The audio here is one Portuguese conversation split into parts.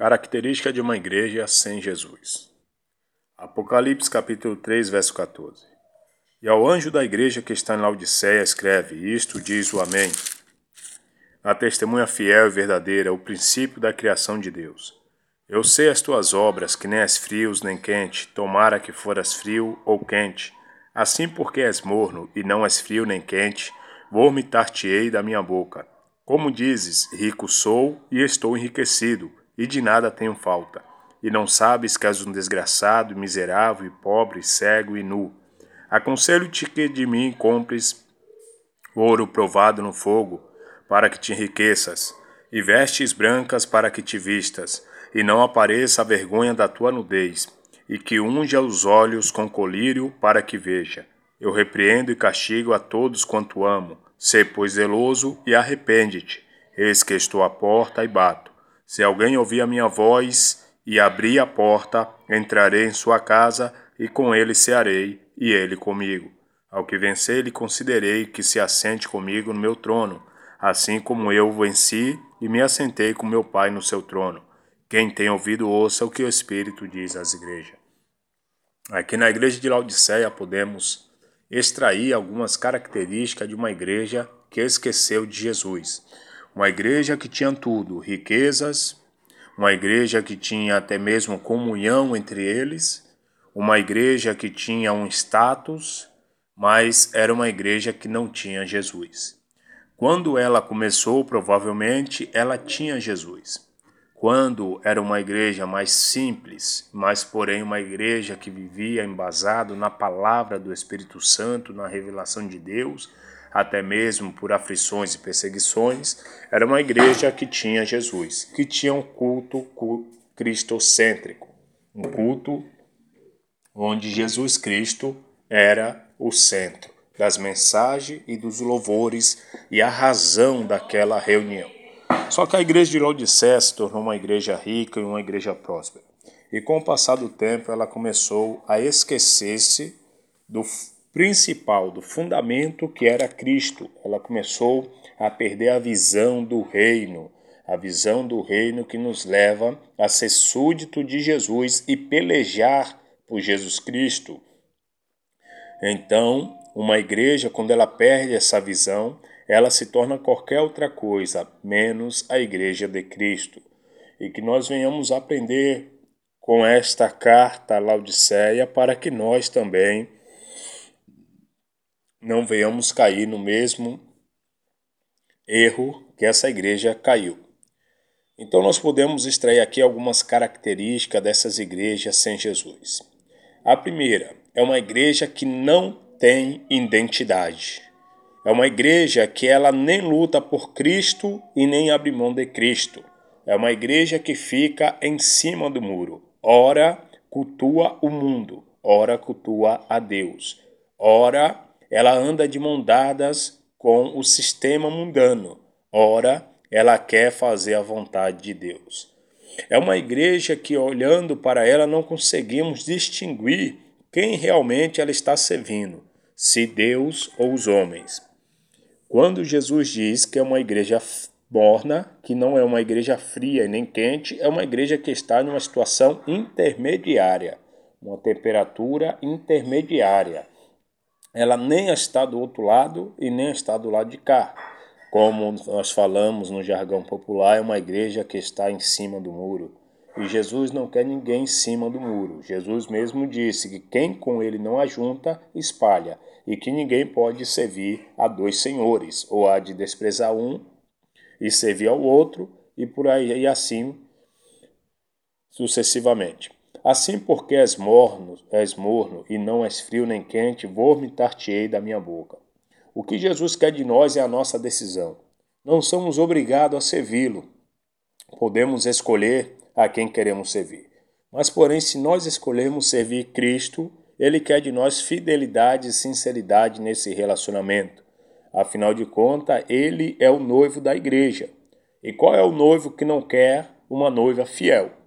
Característica de uma igreja sem Jesus. Apocalipse capítulo 3, verso 14. E ao anjo da igreja que está em Laodiceia escreve: Isto diz o Amém. A testemunha fiel e verdadeira, o princípio da criação de Deus. Eu sei as tuas obras, que nem és frio nem quente, tomara que foras frio ou quente. Assim porque és morno e não és frio nem quente, vomitar-te-ei da minha boca. Como dizes, rico sou e estou enriquecido e de nada tenho falta. E não sabes que és um desgraçado, miserável e pobre, cego e nu. Aconselho-te que de mim compres ouro provado no fogo, para que te enriqueças, e vestes brancas para que te vistas, e não apareça a vergonha da tua nudez, e que unja os olhos com colírio para que veja. Eu repreendo e castigo a todos quanto amo. Sê, pois, zeloso e arrepende-te. Eis que estou à porta e bato. Se alguém ouvir a minha voz e abrir a porta, entrarei em sua casa e com ele cearei, e ele comigo. Ao que vencer, lhe considerei que se assente comigo no meu trono, assim como eu venci e me assentei com meu Pai no seu trono. Quem tem ouvido, ouça o que o Espírito diz às igrejas. Aqui na igreja de Laodiceia podemos extrair algumas características de uma igreja que esqueceu de Jesus. Uma igreja que tinha tudo, riquezas, uma igreja que tinha até mesmo comunhão entre eles, uma igreja que tinha um status, mas era uma igreja que não tinha Jesus. Quando ela começou, provavelmente ela tinha Jesus. Quando era uma igreja mais simples, mas porém uma igreja que vivia embasado na palavra do Espírito Santo, na revelação de Deus, até mesmo por aflições e perseguições, era uma igreja que tinha Jesus, que tinha um culto cristocêntrico, um culto onde Jesus Cristo era o centro das mensagens e dos louvores e a razão daquela reunião. Só que a igreja de Laodicea se tornou uma igreja rica e uma igreja próspera. E com o passar do tempo, ela começou a esquecer-se do principal, do fundamento que era Cristo. Ela começou a perder a visão do reino, a visão do reino que nos leva a ser súdito de Jesus e pelejar por Jesus Cristo. Então, uma igreja, quando ela perde essa visão, ela se torna qualquer outra coisa, menos a igreja de Cristo. E que nós venhamos aprender com esta carta a Laodiceia para que nós também não venhamos cair no mesmo erro que essa igreja caiu. Então, nós podemos extrair aqui algumas características dessas igrejas sem Jesus. A primeira é uma igreja que não tem identidade. É uma igreja que ela nem luta por Cristo e nem abre mão de Cristo. É uma igreja que fica em cima do muro. Ora cultua o mundo, ora cultua a Deus. Ora ela anda de mão dadas com o sistema mundano. Ora, ela quer fazer a vontade de Deus. É uma igreja que, olhando para ela, não conseguimos distinguir quem realmente ela está servindo, se Deus ou os homens. Quando Jesus diz que é uma igreja morna, que não é uma igreja fria e nem quente, é uma igreja que está numa situação intermediária, uma temperatura intermediária ela nem está do outro lado e nem está do lado de cá. Como nós falamos no jargão popular, é uma igreja que está em cima do muro. E Jesus não quer ninguém em cima do muro. Jesus mesmo disse que quem com ele não ajunta, espalha, e que ninguém pode servir a dois senhores, ou há de desprezar um e servir ao outro, e por aí e assim sucessivamente. Assim porque és morno, és morno e não és frio nem quente, vomitar-te-ei da minha boca. O que Jesus quer de nós é a nossa decisão. Não somos obrigados a servi-lo. Podemos escolher a quem queremos servir. Mas, porém, se nós escolhermos servir Cristo, Ele quer de nós fidelidade e sinceridade nesse relacionamento. Afinal de contas, Ele é o noivo da igreja. E qual é o noivo que não quer uma noiva fiel?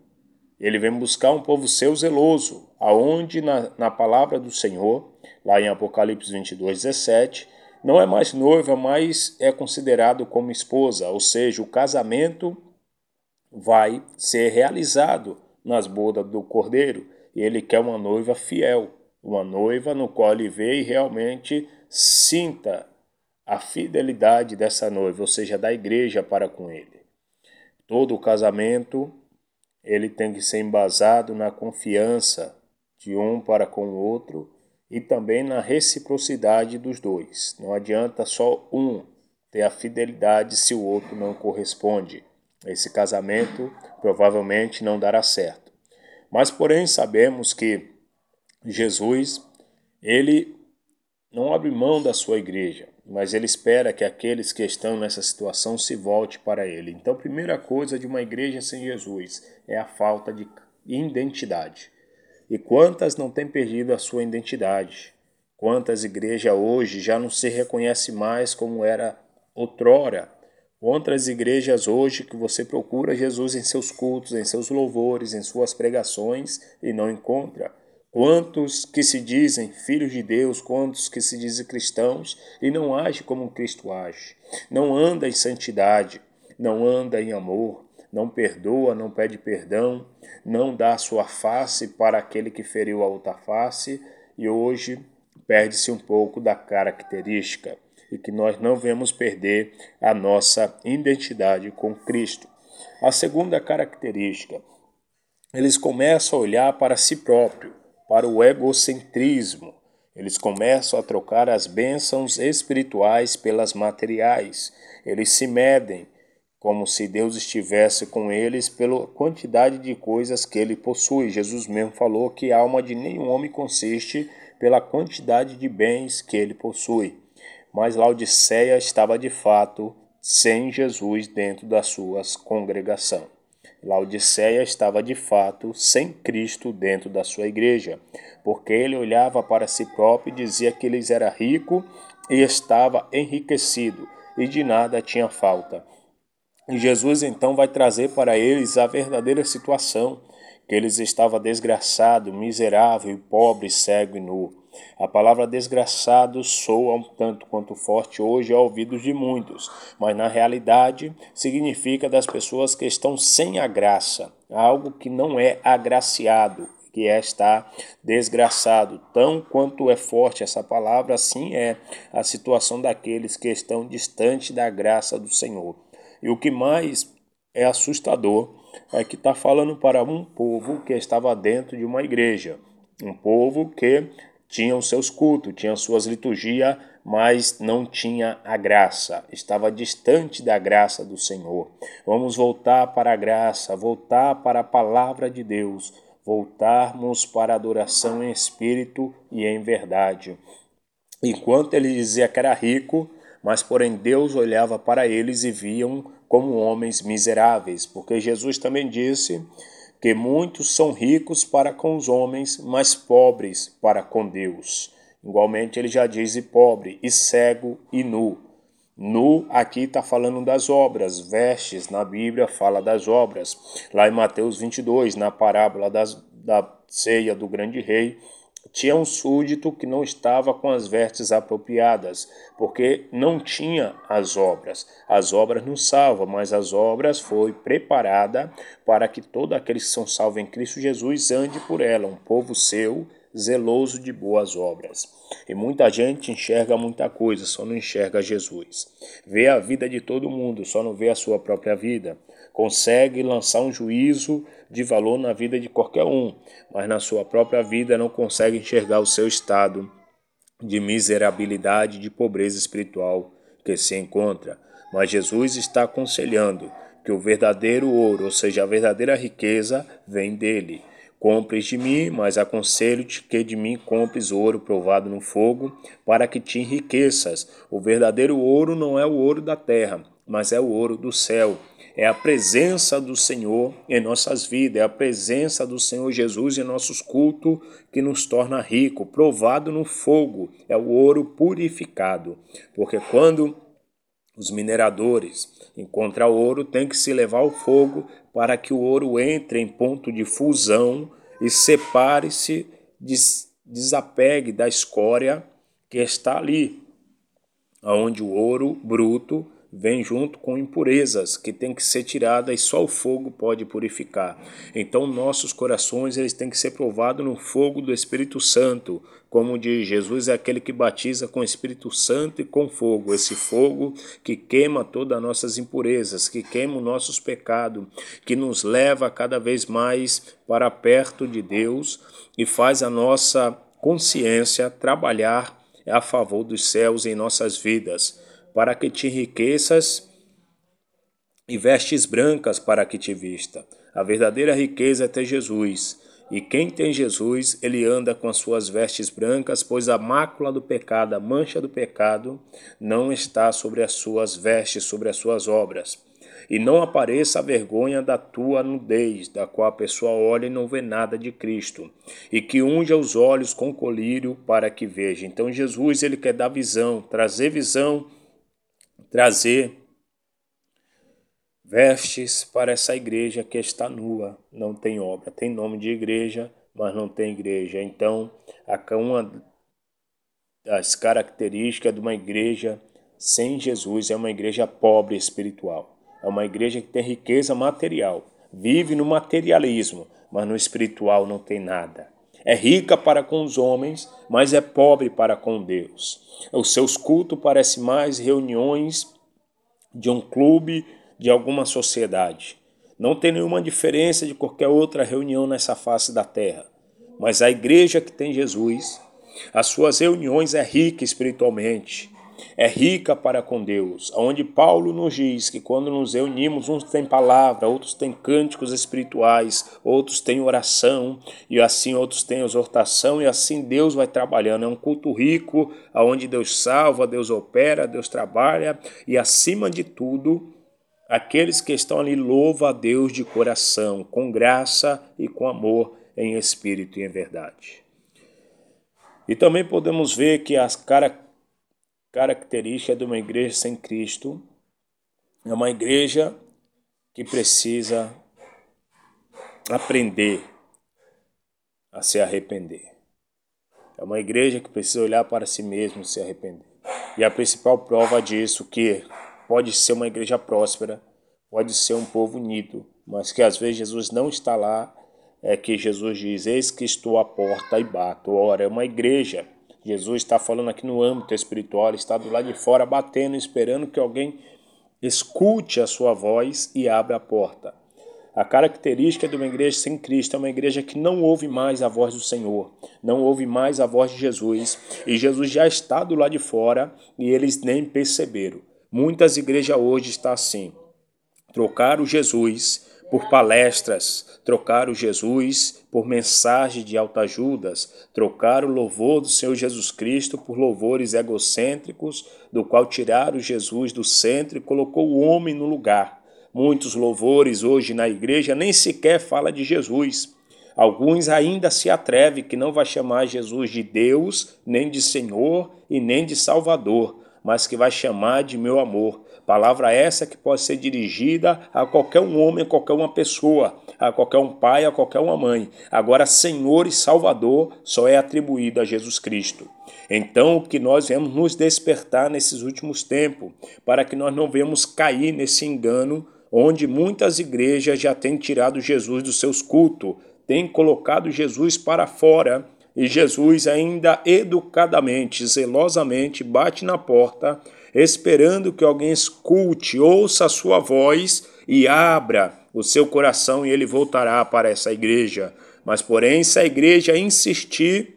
Ele vem buscar um povo seu zeloso, aonde na, na palavra do Senhor, lá em Apocalipse 22, 17, não é mais noiva, mas é considerado como esposa, ou seja, o casamento vai ser realizado nas bodas do Cordeiro. E ele quer uma noiva fiel, uma noiva no qual ele vê e realmente sinta a fidelidade dessa noiva, ou seja, da igreja para com ele. Todo o casamento ele tem que ser embasado na confiança de um para com o outro e também na reciprocidade dos dois. Não adianta só um ter a fidelidade se o outro não corresponde. Esse casamento provavelmente não dará certo. Mas porém sabemos que Jesus, ele não abre mão da sua igreja, mas ele espera que aqueles que estão nessa situação se volte para ele. Então, primeira coisa de uma igreja sem Jesus é a falta de identidade. E quantas não têm perdido a sua identidade? Quantas igrejas hoje já não se reconhece mais como era outrora? Quantas igrejas hoje que você procura Jesus em seus cultos, em seus louvores, em suas pregações e não encontra? Quantos que se dizem filhos de Deus, quantos que se dizem cristãos e não agem como Cristo age? Não anda em santidade, não anda em amor, não perdoa, não pede perdão, não dá sua face para aquele que feriu a outra face e hoje perde-se um pouco da característica e que nós não vemos perder a nossa identidade com Cristo. A segunda característica, eles começam a olhar para si próprio, para o egocentrismo. Eles começam a trocar as bênçãos espirituais pelas materiais. Eles se medem, como se Deus estivesse com eles pela quantidade de coisas que ele possui. Jesus mesmo falou que a alma de nenhum homem consiste pela quantidade de bens que ele possui. Mas Laodiceia estava de fato sem Jesus dentro da sua congregação. Laodiceia estava de fato sem Cristo dentro da sua igreja, porque ele olhava para si próprio e dizia que ele era rico e estava enriquecido e de nada tinha falta. E Jesus então vai trazer para eles a verdadeira situação, que eles estavam desgraçado, miserável, pobre, cego e nu. A palavra desgraçado soa um tanto quanto forte hoje ao ouvidos de muitos, mas na realidade significa das pessoas que estão sem a graça, algo que não é agraciado, que é estar desgraçado. Tão quanto é forte essa palavra, assim é a situação daqueles que estão distante da graça do Senhor. E o que mais é assustador é que está falando para um povo que estava dentro de uma igreja, um povo que tinha os seus cultos, tinha suas liturgias, mas não tinha a graça, estava distante da graça do Senhor. Vamos voltar para a graça, voltar para a palavra de Deus, voltarmos para a adoração em espírito e em verdade. Enquanto ele dizia que era rico, mas porém Deus olhava para eles e viam como homens miseráveis, porque Jesus também disse que muitos são ricos para com os homens, mas pobres para com Deus. Igualmente ele já diz e pobre, e cego e nu. Nu aqui está falando das obras, vestes na Bíblia fala das obras. Lá em Mateus 22, na parábola das, da ceia do grande rei, tinha um súdito que não estava com as vestes apropriadas, porque não tinha as obras. As obras não salvam, mas as obras foi preparada para que todos aqueles que são salvos em Cristo Jesus ande por ela, um povo seu, zeloso de boas obras. E muita gente enxerga muita coisa, só não enxerga Jesus. Vê a vida de todo mundo, só não vê a sua própria vida. Consegue lançar um juízo de valor na vida de qualquer um, mas na sua própria vida não consegue enxergar o seu estado de miserabilidade, de pobreza espiritual que se encontra. Mas Jesus está aconselhando que o verdadeiro ouro, ou seja, a verdadeira riqueza, vem dele Compres de mim, mas aconselho-te que de mim compres ouro provado no fogo, para que te enriqueças. O verdadeiro ouro não é o ouro da terra, mas é o ouro do céu. É a presença do Senhor em nossas vidas, é a presença do Senhor Jesus em nossos cultos que nos torna rico, provado no fogo, é o ouro purificado. Porque quando os mineradores encontram ouro, tem que se levar ao fogo para que o ouro entre em ponto de fusão e separe-se, desapegue da escória que está ali, onde o ouro bruto vem junto com impurezas que tem que ser tirada e só o fogo pode purificar. Então nossos corações eles têm que ser provados no fogo do Espírito Santo, como diz Jesus é aquele que batiza com o Espírito Santo e com fogo, esse fogo que queima todas as nossas impurezas, que queima os nossos pecados, que nos leva cada vez mais para perto de Deus e faz a nossa consciência trabalhar a favor dos céus em nossas vidas para que te enriqueças e vestes brancas para que te vista. A verdadeira riqueza é ter Jesus. E quem tem Jesus, ele anda com as suas vestes brancas, pois a mácula do pecado, a mancha do pecado, não está sobre as suas vestes, sobre as suas obras. E não apareça a vergonha da tua nudez, da qual a pessoa olha e não vê nada de Cristo, e que unja os olhos com colírio para que veja. Então Jesus, ele quer dar visão, trazer visão trazer vestes para essa igreja que está nua, não tem obra. Tem nome de igreja, mas não tem igreja. Então, uma das características de uma igreja sem Jesus é uma igreja pobre espiritual. É uma igreja que tem riqueza material, vive no materialismo, mas no espiritual não tem nada. É rica para com os homens, mas é pobre para com Deus. Os seus cultos parecem mais reuniões de um clube, de alguma sociedade. Não tem nenhuma diferença de qualquer outra reunião nessa face da terra. Mas a igreja que tem Jesus, as suas reuniões é rica espiritualmente, é rica para com Deus, onde Paulo nos diz que quando nos reunimos, uns têm palavra, outros têm cânticos espirituais, outros têm oração, e assim outros têm exortação, e assim Deus vai trabalhando. É um culto rico, onde Deus salva, Deus opera, Deus trabalha, e acima de tudo, aqueles que estão ali louvam a Deus de coração, com graça e com amor, em espírito e em verdade. E também podemos ver que as características característica de uma igreja sem Cristo é uma igreja que precisa aprender a se arrepender. É uma igreja que precisa olhar para si mesmo e se arrepender. E a principal prova disso que pode ser uma igreja próspera, pode ser um povo unido, mas que às vezes Jesus não está lá, é que Jesus diz: Eis que estou à porta e bato. Ora, é uma igreja Jesus está falando aqui no âmbito espiritual, está do lado de fora batendo, esperando que alguém escute a sua voz e abra a porta. A característica de uma igreja sem Cristo é uma igreja que não ouve mais a voz do Senhor, não ouve mais a voz de Jesus, e Jesus já está do lado de fora e eles nem perceberam. Muitas igrejas hoje estão assim. Trocaram Jesus por palestras, trocar o Jesus por mensagem de autoajudas, trocar o louvor do Senhor Jesus Cristo por louvores egocêntricos, do qual tiraram Jesus do centro e colocou o homem no lugar. Muitos louvores hoje na igreja nem sequer fala de Jesus. Alguns ainda se atrevem que não vai chamar Jesus de Deus, nem de Senhor e nem de Salvador, mas que vai chamar de meu amor. Palavra essa que pode ser dirigida a qualquer um homem, a qualquer uma pessoa, a qualquer um pai, a qualquer uma mãe. Agora, Senhor e Salvador só é atribuído a Jesus Cristo. Então, o que nós vemos nos despertar nesses últimos tempos, para que nós não venhamos cair nesse engano onde muitas igrejas já têm tirado Jesus dos seus cultos, têm colocado Jesus para fora e Jesus ainda educadamente, zelosamente bate na porta esperando que alguém escute, ouça a sua voz e abra o seu coração e ele voltará para essa igreja. Mas, porém, se a igreja insistir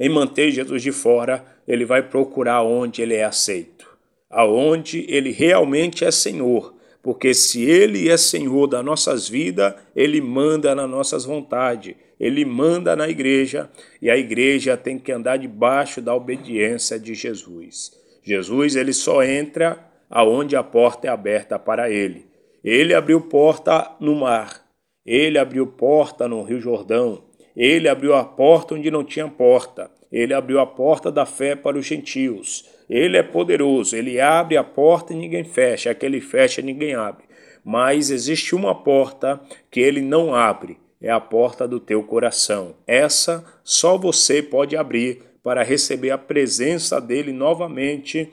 em manter Jesus de fora, ele vai procurar onde ele é aceito, aonde ele realmente é Senhor. Porque se ele é Senhor das nossas vidas, ele manda nas nossas vontades, ele manda na igreja e a igreja tem que andar debaixo da obediência de Jesus. Jesus ele só entra aonde a porta é aberta para ele. Ele abriu porta no mar, ele abriu porta no Rio Jordão, ele abriu a porta onde não tinha porta, ele abriu a porta da fé para os gentios. Ele é poderoso, ele abre a porta e ninguém fecha, aquele fecha ninguém abre. Mas existe uma porta que ele não abre, é a porta do teu coração. Essa só você pode abrir para receber a presença dele novamente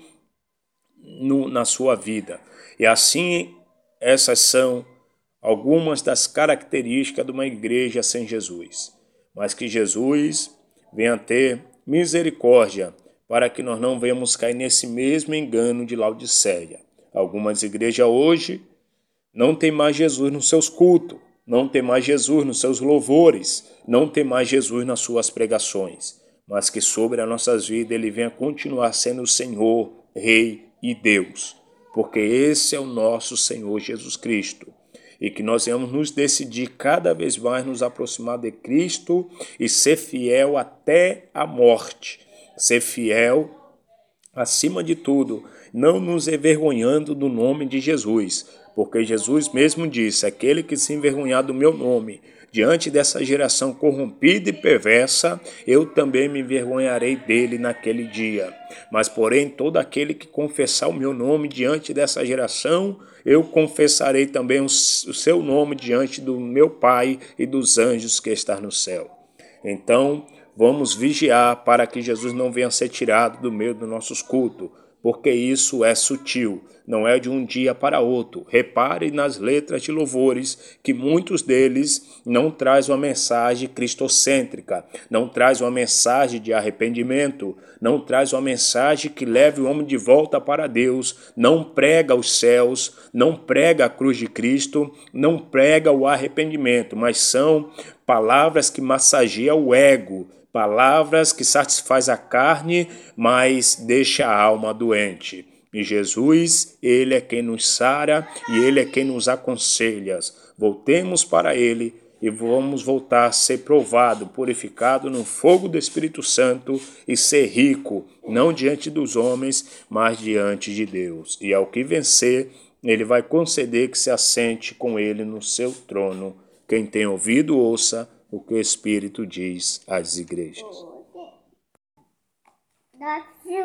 no, na sua vida. E assim, essas são algumas das características de uma igreja sem Jesus. Mas que Jesus venha ter misericórdia para que nós não venhamos cair nesse mesmo engano de Laodiceia. Algumas igrejas hoje não tem mais Jesus nos seus cultos, não tem mais Jesus nos seus louvores, não tem mais Jesus nas suas pregações, mas que sobre as nossas vidas ele venha continuar sendo o Senhor, Rei e Deus, porque esse é o nosso Senhor Jesus Cristo e que nós venhamos nos decidir cada vez mais nos aproximar de Cristo e ser fiel até a morte. Ser fiel acima de tudo, não nos envergonhando do nome de Jesus, porque Jesus mesmo disse: aquele que se envergonhar do meu nome Diante dessa geração corrompida e perversa, eu também me envergonharei dele naquele dia. Mas, porém, todo aquele que confessar o meu nome diante dessa geração, eu confessarei também o seu nome diante do meu Pai e dos anjos que está no céu. Então, vamos vigiar para que Jesus não venha ser tirado do meio dos nossos cultos porque isso é sutil, não é de um dia para outro. Repare nas letras de louvores que muitos deles não traz uma mensagem cristocêntrica, não traz uma mensagem de arrependimento, não traz uma mensagem que leve o homem de volta para Deus, não prega os céus, não prega a cruz de Cristo, não prega o arrependimento, mas são palavras que massageiam o ego, palavras que satisfaz a carne, mas deixa a alma doente. E Jesus, Ele é quem nos sara e Ele é quem nos aconselha. Voltemos para Ele e vamos voltar a ser provado, purificado no fogo do Espírito Santo e ser rico, não diante dos homens, mas diante de Deus. E ao que vencer, Ele vai conceder que se assente com Ele no seu trono. Quem tem ouvido, ouça o que o Espírito diz às igrejas.